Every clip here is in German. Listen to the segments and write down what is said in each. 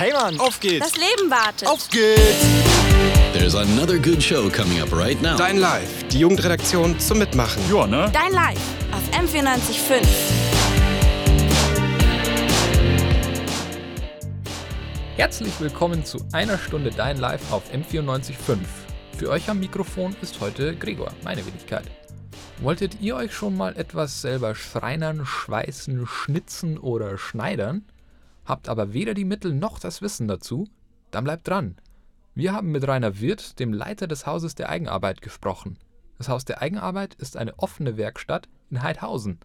Hey Mann, auf geht's! Das Leben wartet. Auf geht's! There's another good show coming up right now. Dein Live, die Jugendredaktion zum Mitmachen. Ja, ne? Dein Live auf M945. Herzlich willkommen zu einer Stunde Dein Live auf M94.5. Für euch am Mikrofon ist heute Gregor, meine Wenigkeit. Wolltet ihr euch schon mal etwas selber schreinern, schweißen, schnitzen oder schneidern? Habt aber weder die Mittel noch das Wissen dazu? Dann bleibt dran. Wir haben mit Rainer Wirth, dem Leiter des Hauses der Eigenarbeit, gesprochen. Das Haus der Eigenarbeit ist eine offene Werkstatt in Heidhausen.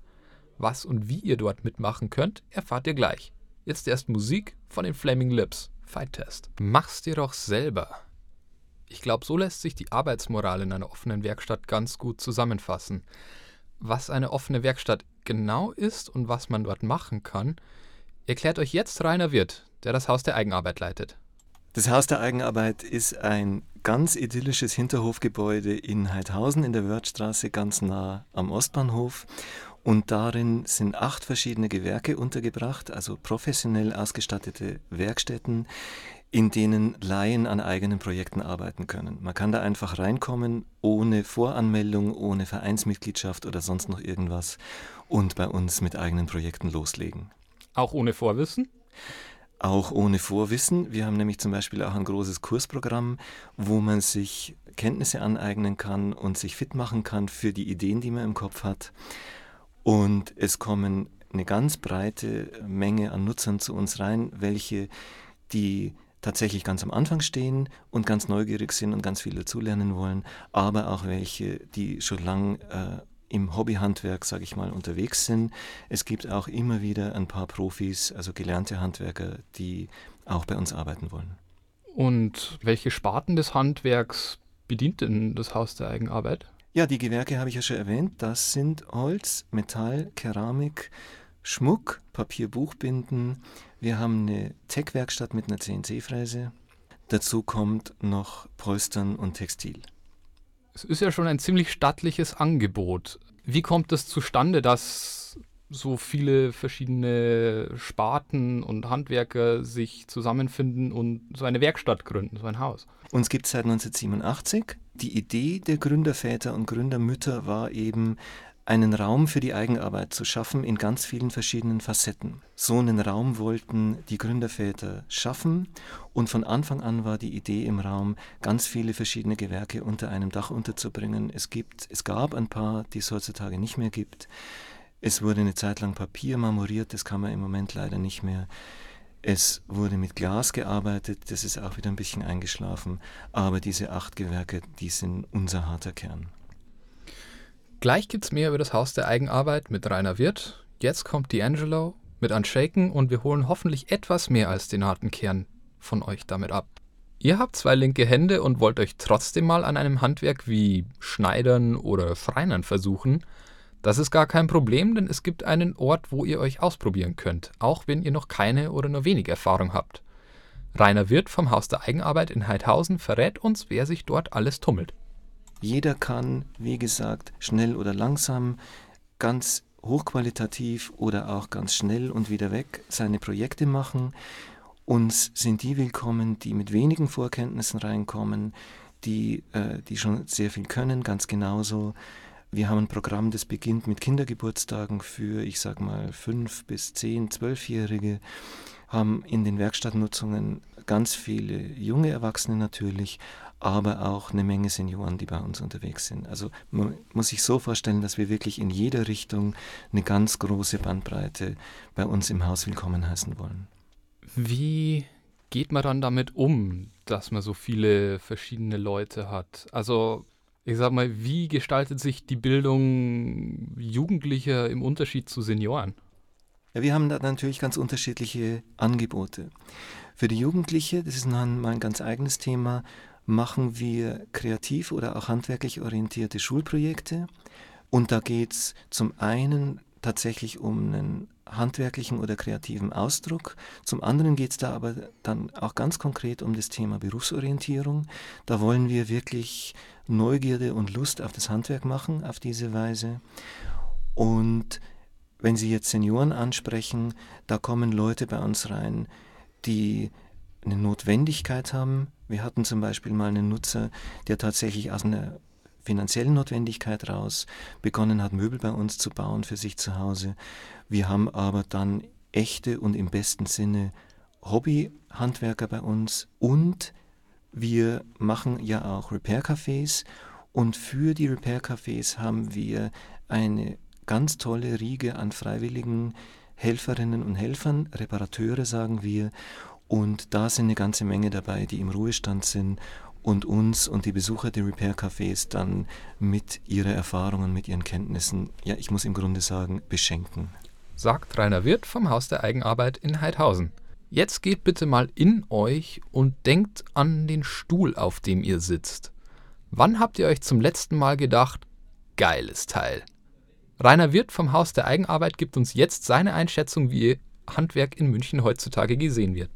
Was und wie ihr dort mitmachen könnt, erfahrt ihr gleich. Jetzt erst Musik von den Flaming Lips. Fight Test. Mach's dir doch selber. Ich glaube, so lässt sich die Arbeitsmoral in einer offenen Werkstatt ganz gut zusammenfassen. Was eine offene Werkstatt genau ist und was man dort machen kann, erklärt euch jetzt Rainer Wirth, der das Haus der Eigenarbeit leitet. Das Haus der Eigenarbeit ist ein ganz idyllisches Hinterhofgebäude in Heidhausen in der Wörthstraße, ganz nah am Ostbahnhof. Und darin sind acht verschiedene Gewerke untergebracht, also professionell ausgestattete Werkstätten, in denen Laien an eigenen Projekten arbeiten können. Man kann da einfach reinkommen, ohne Voranmeldung, ohne Vereinsmitgliedschaft oder sonst noch irgendwas und bei uns mit eigenen Projekten loslegen. Auch ohne Vorwissen? Auch ohne Vorwissen. Wir haben nämlich zum Beispiel auch ein großes Kursprogramm, wo man sich Kenntnisse aneignen kann und sich fit machen kann für die Ideen, die man im Kopf hat. Und es kommen eine ganz breite Menge an Nutzern zu uns rein, welche die tatsächlich ganz am Anfang stehen und ganz neugierig sind und ganz viel dazulernen wollen, aber auch welche, die schon lang äh, im Hobbyhandwerk, sage ich mal, unterwegs sind. Es gibt auch immer wieder ein paar Profis, also gelernte Handwerker, die auch bei uns arbeiten wollen. Und welche Sparten des Handwerks bedient denn das Haus der Eigenarbeit? Ja, die Gewerke habe ich ja schon erwähnt. Das sind Holz, Metall, Keramik, Schmuck, Papier, Buchbinden. Wir haben eine Tech-Werkstatt mit einer CNC-Fräse. Dazu kommt noch Polstern und Textil. Es ist ja schon ein ziemlich stattliches Angebot. Wie kommt es zustande, dass so viele verschiedene Sparten und Handwerker sich zusammenfinden und so eine Werkstatt gründen, so ein Haus? Uns gibt es seit 1987. Die Idee der Gründerväter und Gründermütter war eben, einen Raum für die Eigenarbeit zu schaffen in ganz vielen verschiedenen Facetten. So einen Raum wollten die Gründerväter schaffen und von Anfang an war die Idee im Raum, ganz viele verschiedene Gewerke unter einem Dach unterzubringen. Es gibt, es gab ein paar, die es heutzutage nicht mehr gibt. Es wurde eine Zeit lang Papier marmoriert, das kann man im Moment leider nicht mehr. Es wurde mit Glas gearbeitet, das ist auch wieder ein bisschen eingeschlafen, aber diese acht Gewerke, die sind unser harter Kern. Gleich gibt's mehr über das Haus der Eigenarbeit mit Rainer Wirth. Jetzt kommt D'Angelo mit Unshaken und wir holen hoffentlich etwas mehr als den harten Kern von euch damit ab. Ihr habt zwei linke Hände und wollt euch trotzdem mal an einem Handwerk wie Schneidern oder Schreinern versuchen. Das ist gar kein Problem, denn es gibt einen Ort, wo ihr euch ausprobieren könnt, auch wenn ihr noch keine oder nur wenig Erfahrung habt. Rainer Wirth vom Haus der Eigenarbeit in Heidhausen verrät uns, wer sich dort alles tummelt. Jeder kann, wie gesagt, schnell oder langsam, ganz hochqualitativ oder auch ganz schnell und wieder weg seine Projekte machen. Uns sind die willkommen, die mit wenigen Vorkenntnissen reinkommen, die, äh, die schon sehr viel können, ganz genauso. Wir haben ein Programm, das beginnt mit Kindergeburtstagen für, ich sag mal, fünf bis zehn, zwölfjährige, haben in den Werkstattnutzungen ganz viele junge Erwachsene natürlich, aber auch eine Menge Senioren, die bei uns unterwegs sind. Also man muss sich so vorstellen, dass wir wirklich in jeder Richtung eine ganz große Bandbreite bei uns im Haus willkommen heißen wollen. Wie geht man dann damit um, dass man so viele verschiedene Leute hat? Also ich sag mal, wie gestaltet sich die Bildung Jugendlicher im Unterschied zu Senioren? Ja, wir haben da natürlich ganz unterschiedliche Angebote. Für die Jugendliche, das ist mal ein ganz eigenes Thema, machen wir kreativ oder auch handwerklich orientierte Schulprojekte. Und da geht es zum einen tatsächlich um einen handwerklichen oder kreativen Ausdruck. Zum anderen geht es da aber dann auch ganz konkret um das Thema Berufsorientierung. Da wollen wir wirklich Neugierde und Lust auf das Handwerk machen auf diese Weise. Und wenn Sie jetzt Senioren ansprechen, da kommen Leute bei uns rein, die eine Notwendigkeit haben. Wir hatten zum Beispiel mal einen Nutzer, der tatsächlich aus einer finanziellen Notwendigkeit raus begonnen hat, Möbel bei uns zu bauen für sich zu Hause. Wir haben aber dann echte und im besten Sinne Hobbyhandwerker bei uns und wir machen ja auch Repair-Cafés und für die Repair-Cafés haben wir eine ganz tolle Riege an freiwilligen Helferinnen und Helfern, Reparateure sagen wir, und da sind eine ganze Menge dabei, die im Ruhestand sind und uns und die Besucher der Repair-Cafés dann mit ihrer Erfahrung und mit ihren Kenntnissen, ja, ich muss im Grunde sagen, beschenken. Sagt Rainer Wirth vom Haus der Eigenarbeit in Heidhausen. Jetzt geht bitte mal in euch und denkt an den Stuhl, auf dem ihr sitzt. Wann habt ihr euch zum letzten Mal gedacht, geiles Teil? Rainer Wirth vom Haus der Eigenarbeit gibt uns jetzt seine Einschätzung, wie Handwerk in München heutzutage gesehen wird.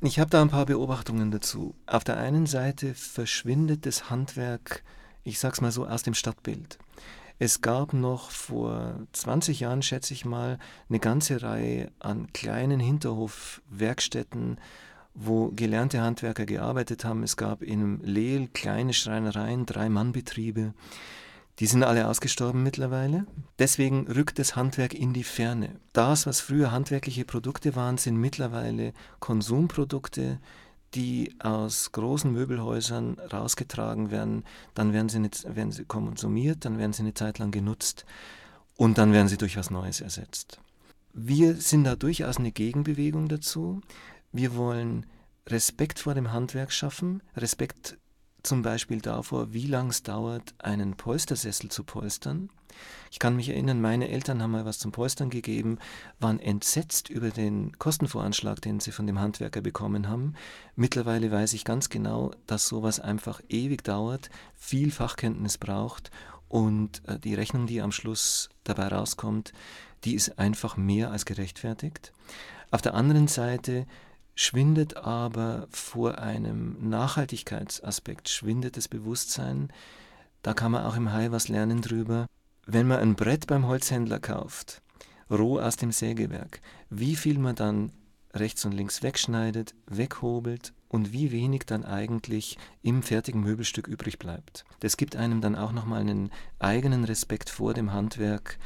Ich habe da ein paar Beobachtungen dazu. Auf der einen Seite verschwindet das Handwerk, ich sag's mal so, aus dem Stadtbild. Es gab noch vor 20 Jahren, schätze ich mal, eine ganze Reihe an kleinen Hinterhofwerkstätten, wo gelernte Handwerker gearbeitet haben. Es gab in Lehl kleine Schreinereien, Drei-Mann-Betriebe. Die sind alle ausgestorben mittlerweile. Deswegen rückt das Handwerk in die Ferne. Das, was früher handwerkliche Produkte waren, sind mittlerweile Konsumprodukte, die aus großen Möbelhäusern rausgetragen werden. Dann werden sie, nicht, werden sie konsumiert, dann werden sie eine Zeit lang genutzt und dann werden sie durch was Neues ersetzt. Wir sind da durchaus eine Gegenbewegung dazu. Wir wollen Respekt vor dem Handwerk schaffen, Respekt zum Beispiel davor, wie lange es dauert, einen Polstersessel zu polstern. Ich kann mich erinnern, meine Eltern haben mal was zum Polstern gegeben, waren entsetzt über den Kostenvoranschlag, den sie von dem Handwerker bekommen haben. Mittlerweile weiß ich ganz genau, dass sowas einfach ewig dauert, viel Fachkenntnis braucht und äh, die Rechnung, die am Schluss dabei rauskommt, die ist einfach mehr als gerechtfertigt. Auf der anderen Seite schwindet aber vor einem Nachhaltigkeitsaspekt, schwindet das Bewusstsein. Da kann man auch im Hai was lernen drüber. Wenn man ein Brett beim Holzhändler kauft, roh aus dem Sägewerk, wie viel man dann rechts und links wegschneidet, weghobelt und wie wenig dann eigentlich im fertigen Möbelstück übrig bleibt. Das gibt einem dann auch nochmal einen eigenen Respekt vor dem Handwerk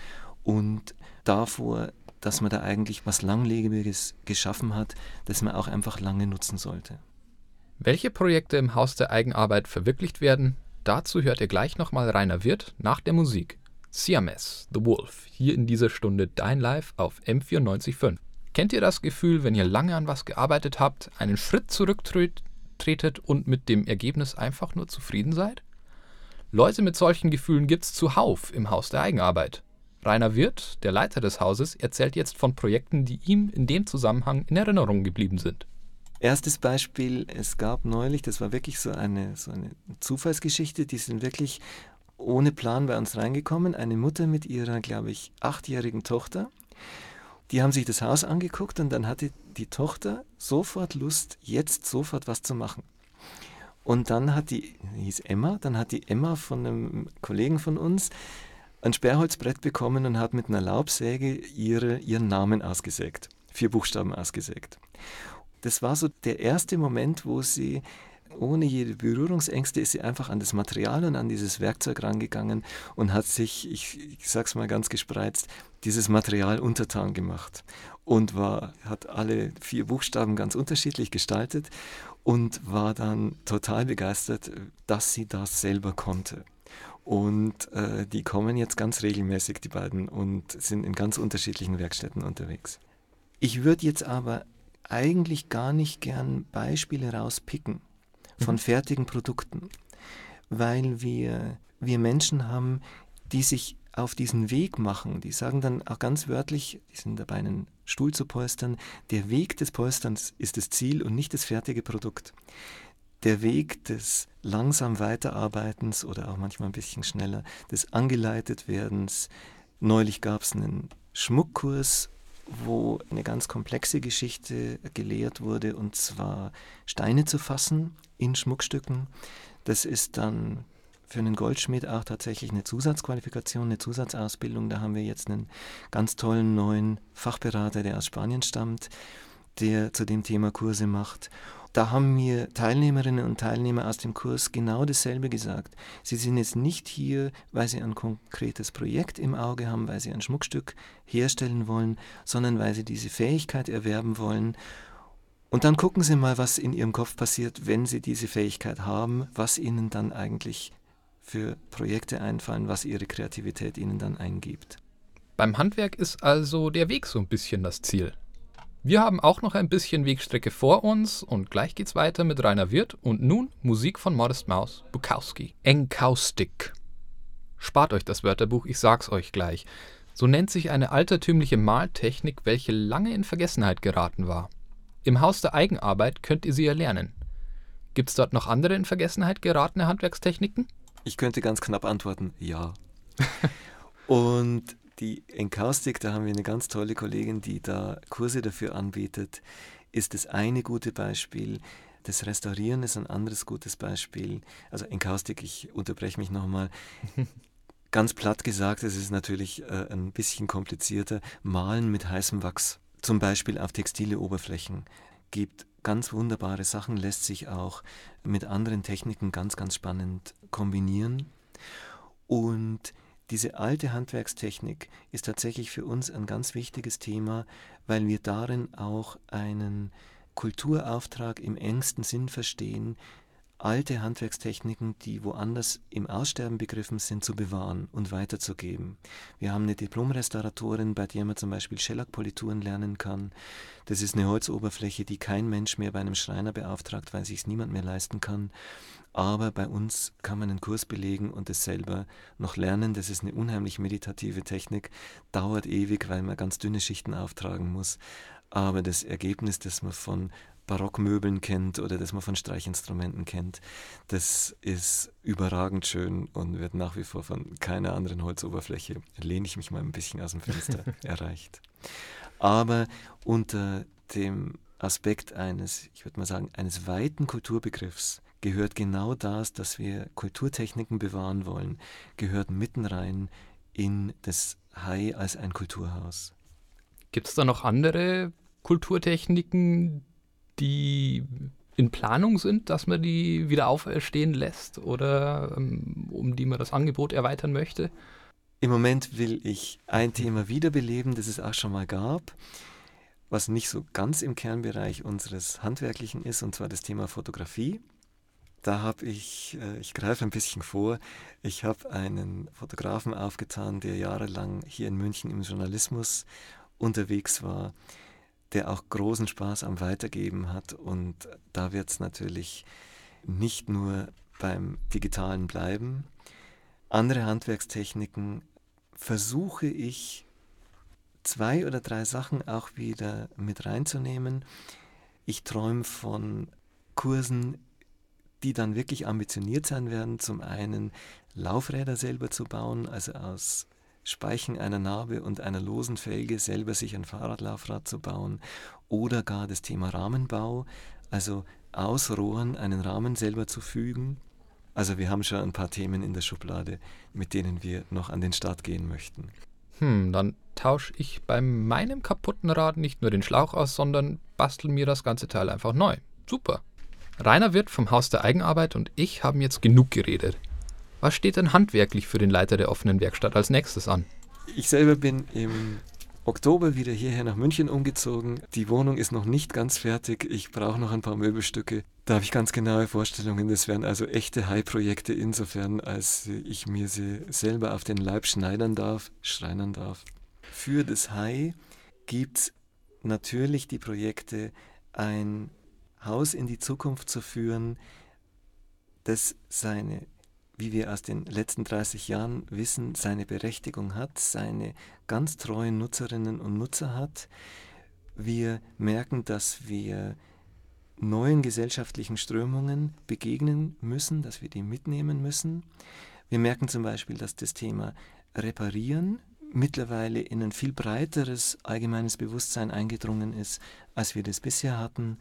und davor, dass man da eigentlich was Langlebiges geschaffen hat, das man auch einfach lange nutzen sollte. Welche Projekte im Haus der Eigenarbeit verwirklicht werden, dazu hört ihr gleich nochmal Rainer Wirth nach der Musik. Siames, The Wolf, hier in dieser Stunde Dein Live auf M945. Kennt ihr das Gefühl, wenn ihr lange an was gearbeitet habt, einen Schritt zurücktretet und mit dem Ergebnis einfach nur zufrieden seid? Leute mit solchen Gefühlen gibt's zuhauf im Haus der Eigenarbeit. Rainer Wirth, der Leiter des Hauses, erzählt jetzt von Projekten, die ihm in dem Zusammenhang in Erinnerung geblieben sind. Erstes Beispiel, es gab neulich, das war wirklich so eine, so eine Zufallsgeschichte, die sind wirklich ohne Plan bei uns reingekommen. Eine Mutter mit ihrer, glaube ich, achtjährigen Tochter. Die haben sich das Haus angeguckt und dann hatte die Tochter sofort Lust, jetzt sofort was zu machen. Und dann hat die, hieß Emma, dann hat die Emma von einem Kollegen von uns ein Sperrholzbrett bekommen und hat mit einer Laubsäge ihre, ihren Namen ausgesägt. Vier Buchstaben ausgesägt. Das war so der erste Moment, wo sie ohne jede Berührungsängste ist sie einfach an das Material und an dieses Werkzeug rangegangen und hat sich, ich, ich sag's mal ganz gespreizt, dieses Material untertan gemacht und war, hat alle vier Buchstaben ganz unterschiedlich gestaltet und war dann total begeistert, dass sie das selber konnte. Und äh, die kommen jetzt ganz regelmäßig, die beiden, und sind in ganz unterschiedlichen Werkstätten unterwegs. Ich würde jetzt aber eigentlich gar nicht gern Beispiele rauspicken von mhm. fertigen Produkten, weil wir, wir Menschen haben, die sich auf diesen Weg machen. Die sagen dann auch ganz wörtlich, die sind dabei, einen Stuhl zu polstern, der Weg des Polsterns ist das Ziel und nicht das fertige Produkt der Weg des langsam Weiterarbeitens oder auch manchmal ein bisschen schneller, des Angeleitetwerdens. Neulich gab es einen Schmuckkurs, wo eine ganz komplexe Geschichte gelehrt wurde, und zwar Steine zu fassen in Schmuckstücken. Das ist dann für einen Goldschmied auch tatsächlich eine Zusatzqualifikation, eine Zusatzausbildung. Da haben wir jetzt einen ganz tollen neuen Fachberater, der aus Spanien stammt, der zu dem Thema Kurse macht. Da haben mir Teilnehmerinnen und Teilnehmer aus dem Kurs genau dasselbe gesagt. Sie sind jetzt nicht hier, weil sie ein konkretes Projekt im Auge haben, weil sie ein Schmuckstück herstellen wollen, sondern weil sie diese Fähigkeit erwerben wollen. Und dann gucken Sie mal, was in Ihrem Kopf passiert, wenn Sie diese Fähigkeit haben, was Ihnen dann eigentlich für Projekte einfallen, was Ihre Kreativität Ihnen dann eingibt. Beim Handwerk ist also der Weg so ein bisschen das Ziel. Wir haben auch noch ein bisschen Wegstrecke vor uns und gleich geht's weiter mit Rainer Wirth und nun Musik von Modest Mouse, Bukowski, Enkaustik. Spart euch das Wörterbuch, ich sag's euch gleich. So nennt sich eine altertümliche Maltechnik, welche lange in Vergessenheit geraten war. Im Haus der Eigenarbeit könnt ihr sie erlernen. Gibt's dort noch andere in Vergessenheit geratene Handwerkstechniken? Ich könnte ganz knapp antworten, ja. und die Enkaustik, da haben wir eine ganz tolle Kollegin, die da Kurse dafür anbietet, ist das eine gute Beispiel. Das Restaurieren ist ein anderes gutes Beispiel. Also Enkaustik, ich unterbreche mich nochmal. Ganz platt gesagt, es ist natürlich äh, ein bisschen komplizierter. Malen mit heißem Wachs, zum Beispiel auf textile Oberflächen, gibt ganz wunderbare Sachen, lässt sich auch mit anderen Techniken ganz, ganz spannend kombinieren. Und diese alte Handwerkstechnik ist tatsächlich für uns ein ganz wichtiges Thema, weil wir darin auch einen Kulturauftrag im engsten Sinn verstehen, alte Handwerkstechniken, die woanders im Aussterben begriffen sind, zu bewahren und weiterzugeben. Wir haben eine Diplomrestauratorin, bei der man zum Beispiel Schellackpolituren lernen kann. Das ist eine Holzoberfläche, die kein Mensch mehr bei einem Schreiner beauftragt, weil sich niemand mehr leisten kann. Aber bei uns kann man einen Kurs belegen und es selber noch lernen. Das ist eine unheimlich meditative Technik, dauert ewig, weil man ganz dünne Schichten auftragen muss. Aber das Ergebnis, das man von Barockmöbeln kennt oder das man von Streichinstrumenten kennt, das ist überragend schön und wird nach wie vor von keiner anderen Holzoberfläche, lehne ich mich mal ein bisschen aus dem Fenster, erreicht. Aber unter dem Aspekt eines, ich würde mal sagen, eines weiten Kulturbegriffs gehört genau das, dass wir Kulturtechniken bewahren wollen, gehört mitten rein in das Hai als ein Kulturhaus. Gibt es da noch andere Kulturtechniken, die in Planung sind, dass man die wieder auferstehen lässt oder ähm, um die man das Angebot erweitern möchte? Im Moment will ich ein Thema wiederbeleben, das es auch schon mal gab, was nicht so ganz im Kernbereich unseres Handwerklichen ist, und zwar das Thema Fotografie. Da habe ich, äh, ich greife ein bisschen vor, ich habe einen Fotografen aufgetan, der jahrelang hier in München im Journalismus unterwegs war, der auch großen Spaß am Weitergeben hat. Und da wird es natürlich nicht nur beim digitalen bleiben. Andere Handwerkstechniken versuche ich zwei oder drei Sachen auch wieder mit reinzunehmen. Ich träume von Kursen die dann wirklich ambitioniert sein werden, zum einen Laufräder selber zu bauen, also aus Speichen einer Narbe und einer losen Felge selber sich ein Fahrradlaufrad zu bauen oder gar das Thema Rahmenbau, also aus Rohren einen Rahmen selber zu fügen. Also wir haben schon ein paar Themen in der Schublade, mit denen wir noch an den Start gehen möchten. Hm, dann tausche ich bei meinem kaputten Rad nicht nur den Schlauch aus, sondern bastel mir das ganze Teil einfach neu. Super. Rainer Wirt vom Haus der Eigenarbeit und ich haben jetzt genug geredet. Was steht denn handwerklich für den Leiter der offenen Werkstatt als nächstes an? Ich selber bin im Oktober wieder hierher nach München umgezogen. Die Wohnung ist noch nicht ganz fertig. Ich brauche noch ein paar Möbelstücke. Da habe ich ganz genaue Vorstellungen. Das wären also echte High-Projekte insofern, als ich mir sie selber auf den Leib schneidern darf, schreinern darf. Für das High gibt es natürlich die Projekte, ein Haus in die Zukunft zu führen, das seine, wie wir aus den letzten 30 Jahren wissen, seine Berechtigung hat, seine ganz treuen Nutzerinnen und Nutzer hat. Wir merken, dass wir neuen gesellschaftlichen Strömungen begegnen müssen, dass wir die mitnehmen müssen. Wir merken zum Beispiel, dass das Thema Reparieren mittlerweile in ein viel breiteres allgemeines Bewusstsein eingedrungen ist, als wir das bisher hatten.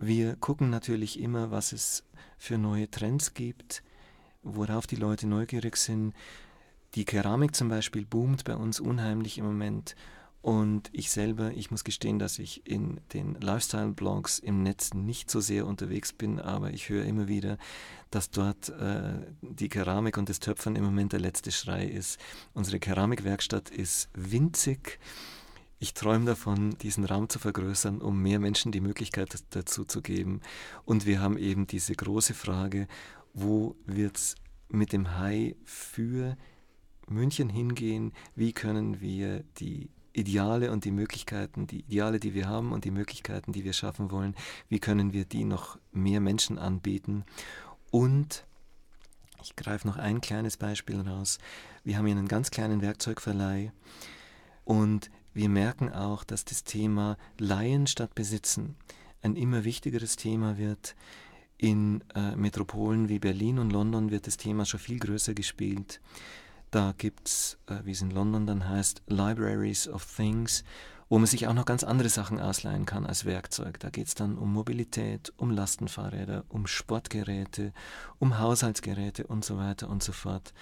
Wir gucken natürlich immer, was es für neue Trends gibt, worauf die Leute neugierig sind. Die Keramik zum Beispiel boomt bei uns unheimlich im Moment Und ich selber, ich muss gestehen, dass ich in den Lifestyle-Blogs im Netz nicht so sehr unterwegs bin, aber ich höre immer wieder, dass dort äh, die Keramik und das Töpfern im Moment der letzte Schrei ist. Unsere Keramikwerkstatt ist winzig. Ich träume davon, diesen Raum zu vergrößern, um mehr Menschen die Möglichkeit dazu zu geben. Und wir haben eben diese große Frage, wo wird es mit dem Hai für München hingehen? Wie können wir die Ideale und die Möglichkeiten, die Ideale, die wir haben und die Möglichkeiten, die wir schaffen wollen, wie können wir die noch mehr Menschen anbieten? Und ich greife noch ein kleines Beispiel raus. Wir haben hier einen ganz kleinen Werkzeugverleih und wir merken auch, dass das Thema Leihen statt Besitzen ein immer wichtigeres Thema wird. In äh, Metropolen wie Berlin und London wird das Thema schon viel größer gespielt. Da gibt es, äh, wie es in London dann heißt, Libraries of Things, wo man sich auch noch ganz andere Sachen ausleihen kann als Werkzeug. Da geht es dann um Mobilität, um Lastenfahrräder, um Sportgeräte, um Haushaltsgeräte und so weiter und so fort.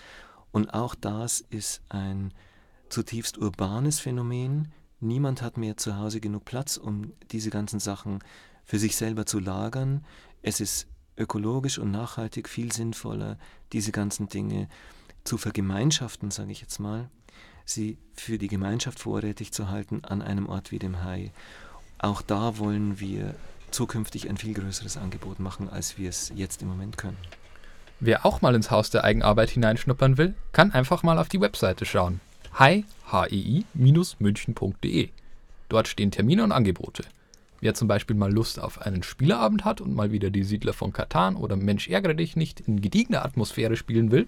Und auch das ist ein zutiefst urbanes Phänomen. Niemand hat mehr zu Hause genug Platz, um diese ganzen Sachen für sich selber zu lagern. Es ist ökologisch und nachhaltig viel sinnvoller, diese ganzen Dinge zu vergemeinschaften, sage ich jetzt mal, sie für die Gemeinschaft vorrätig zu halten an einem Ort wie dem Hai. Auch da wollen wir zukünftig ein viel größeres Angebot machen, als wir es jetzt im Moment können. Wer auch mal ins Haus der Eigenarbeit hineinschnuppern will, kann einfach mal auf die Webseite schauen. hi-münchen.de. Dort stehen Termine und Angebote. Wer zum Beispiel mal Lust auf einen Spieleabend hat und mal wieder die Siedler von Katan oder Mensch ärgere dich nicht in gediegener Atmosphäre spielen will,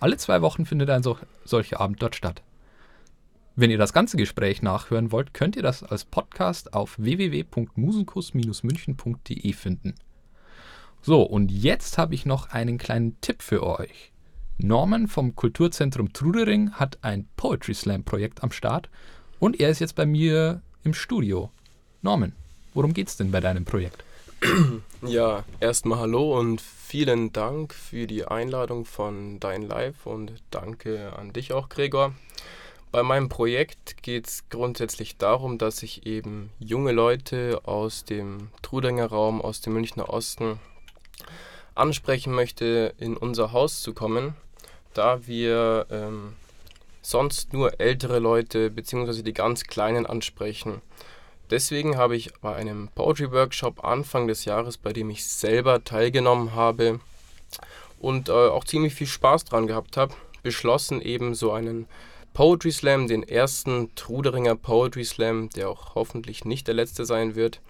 alle zwei Wochen findet ein so, solcher Abend dort statt. Wenn ihr das ganze Gespräch nachhören wollt, könnt ihr das als Podcast auf www.musenkus-münchen.de finden. So, und jetzt habe ich noch einen kleinen Tipp für euch. Norman vom Kulturzentrum Trudering hat ein Poetry Slam Projekt am Start und er ist jetzt bei mir im Studio. Norman, worum geht's denn bei deinem Projekt? Ja, erstmal hallo und vielen Dank für die Einladung von Dein Live und danke an dich auch, Gregor. Bei meinem Projekt geht es grundsätzlich darum, dass ich eben junge Leute aus dem Trudinger Raum, aus dem Münchner Osten ansprechen möchte, in unser Haus zu kommen, da wir ähm, sonst nur ältere Leute bzw. die ganz Kleinen ansprechen. Deswegen habe ich bei einem Poetry Workshop Anfang des Jahres, bei dem ich selber teilgenommen habe und äh, auch ziemlich viel Spaß dran gehabt habe, beschlossen eben so einen Poetry Slam, den ersten Truderinger Poetry Slam, der auch hoffentlich nicht der letzte sein wird,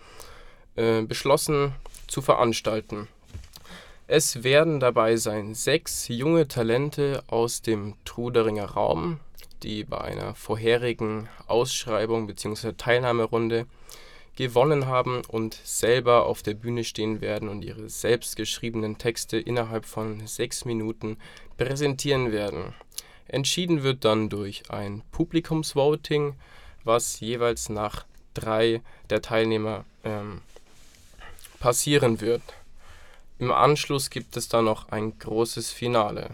äh, beschlossen zu veranstalten. Es werden dabei sein sechs junge Talente aus dem Truderinger Raum, die bei einer vorherigen Ausschreibung bzw. Teilnahmerunde gewonnen haben und selber auf der Bühne stehen werden und ihre selbstgeschriebenen Texte innerhalb von sechs Minuten präsentieren werden. Entschieden wird dann durch ein Publikumsvoting, was jeweils nach drei der Teilnehmer ähm, passieren wird. Im Anschluss gibt es dann noch ein großes Finale.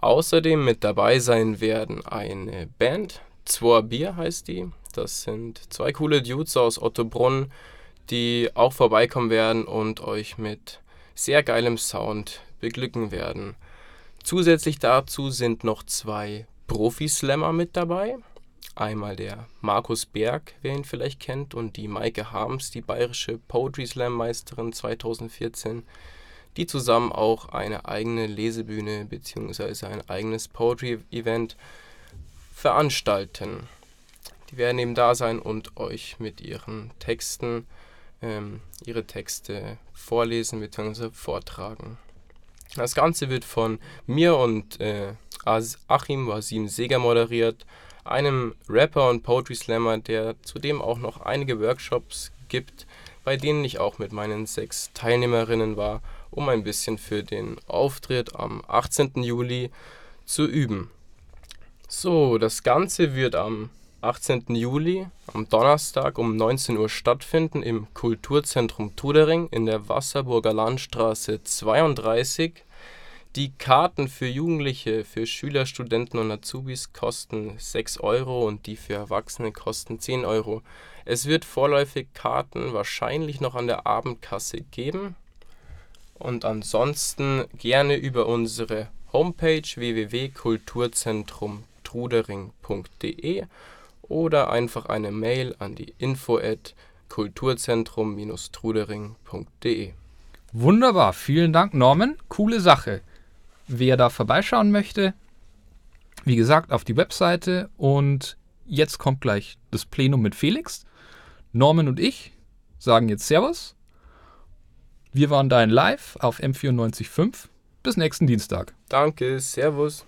Außerdem mit dabei sein werden eine Band, Zwei Bier heißt die. Das sind zwei coole Dudes aus Ottobrunn, die auch vorbeikommen werden und euch mit sehr geilem Sound beglücken werden. Zusätzlich dazu sind noch zwei Profi-Slammer mit dabei. Einmal der Markus Berg, wer ihn vielleicht kennt, und die Maike Harms, die bayerische Poetry Slam Meisterin 2014 die zusammen auch eine eigene Lesebühne bzw. ein eigenes Poetry-Event veranstalten. Die werden eben da sein und euch mit ihren Texten ähm, ihre Texte vorlesen bzw. vortragen. Das Ganze wird von mir und äh, Achim Wasim Seger moderiert, einem Rapper und Poetry Slammer, der zudem auch noch einige Workshops gibt, bei denen ich auch mit meinen sechs Teilnehmerinnen war um ein bisschen für den Auftritt am 18. Juli zu üben. So, das Ganze wird am 18. Juli, am Donnerstag um 19 Uhr stattfinden im Kulturzentrum Tudering in der Wasserburger Landstraße 32. Die Karten für Jugendliche, für Schüler, Studenten und Azubis kosten 6 Euro und die für Erwachsene kosten 10 Euro. Es wird vorläufig Karten wahrscheinlich noch an der Abendkasse geben. Und ansonsten gerne über unsere Homepage www.kulturzentrumtrudering.de oder einfach eine Mail an die info at kulturzentrum-trudering.de. Wunderbar, vielen Dank, Norman. Coole Sache. Wer da vorbeischauen möchte, wie gesagt, auf die Webseite und jetzt kommt gleich das Plenum mit Felix. Norman und ich sagen jetzt Servus. Wir waren da in Live auf M94.5. Bis nächsten Dienstag. Danke, Servus.